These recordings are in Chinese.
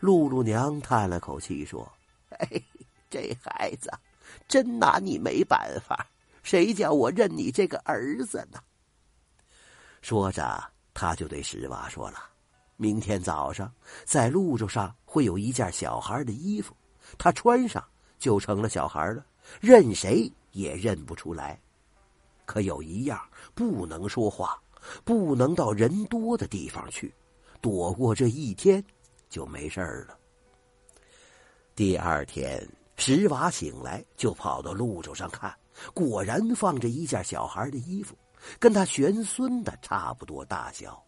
露露娘叹了口气说：“ 哎，这孩子真拿你没办法，谁叫我认你这个儿子呢？”说着，他就对石娃说了：“明天早上在路轴上会有一件小孩的衣服，他穿上就成了小孩了，认谁也认不出来。可有一样，不能说话，不能到人多的地方去，躲过这一天。”就没事了。第二天，石娃醒来就跑到路轴上看，果然放着一件小孩的衣服，跟他玄孙的差不多大小。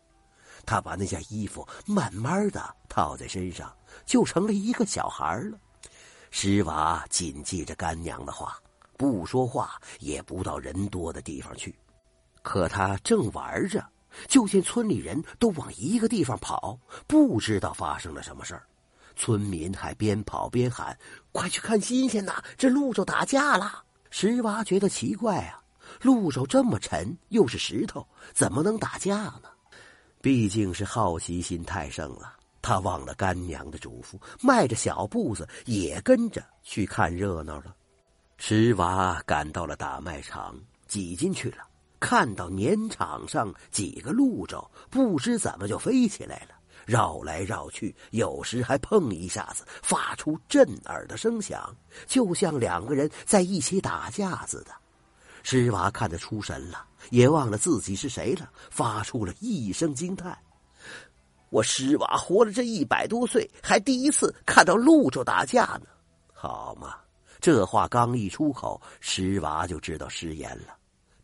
他把那件衣服慢慢的套在身上，就成了一个小孩了。石娃谨记着干娘的话，不说话，也不到人多的地方去。可他正玩着。就见村里人都往一个地方跑，不知道发生了什么事儿。村民还边跑边喊：“快去看新鲜呐！这鹿手打架了！”石娃觉得奇怪啊，鹿手这么沉，又是石头，怎么能打架呢？毕竟是好奇心太盛了，他忘了干娘的嘱咐，迈着小步子也跟着去看热闹了。石娃赶到了大卖场，挤进去了。看到年场上几个鹿爪，不知怎么就飞起来了，绕来绕去，有时还碰一下子，发出震耳的声响，就像两个人在一起打架似的。石娃看得出神了，也忘了自己是谁了，发出了一声惊叹：“我石娃活了这一百多岁，还第一次看到鹿爪打架呢！”好嘛，这话刚一出口，石娃就知道失言了。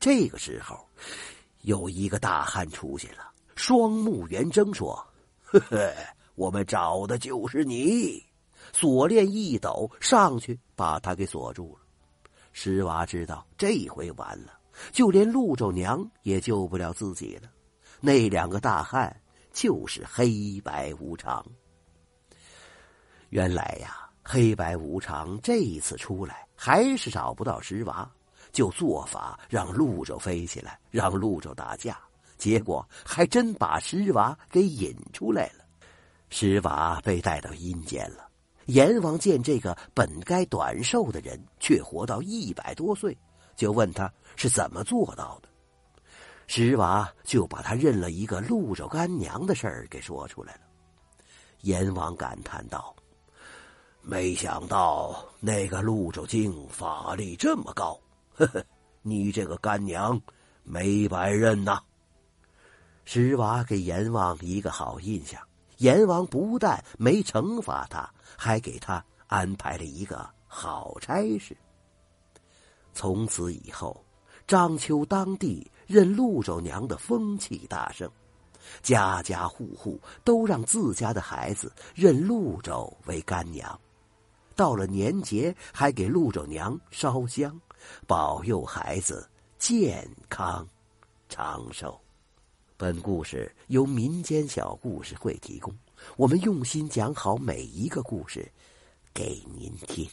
这个时候，有一个大汉出现了，双目圆睁，说：“呵呵，我们找的就是你。”锁链一抖，上去把他给锁住了。石娃知道这回完了，就连陆州娘也救不了自己了。那两个大汉就是黑白无常。原来呀，黑白无常这一次出来，还是找不到石娃。就做法让鹿州飞起来，让鹿州打架，结果还真把石娃给引出来了。石娃被带到阴间了。阎王见这个本该短寿的人却活到一百多岁，就问他是怎么做到的。石娃就把他认了一个鹿州干娘的事儿给说出来了。阎王感叹道：“没想到那个鹿州精法力这么高。”呵呵，你这个干娘没白认呐！石娃给阎王一个好印象，阎王不但没惩罚他，还给他安排了一个好差事。从此以后，章丘当地认陆州娘的风气大盛，家家户户都让自家的孩子认陆州为干娘，到了年节还给陆州娘烧香。保佑孩子健康长寿。本故事由民间小故事会提供，我们用心讲好每一个故事，给您听。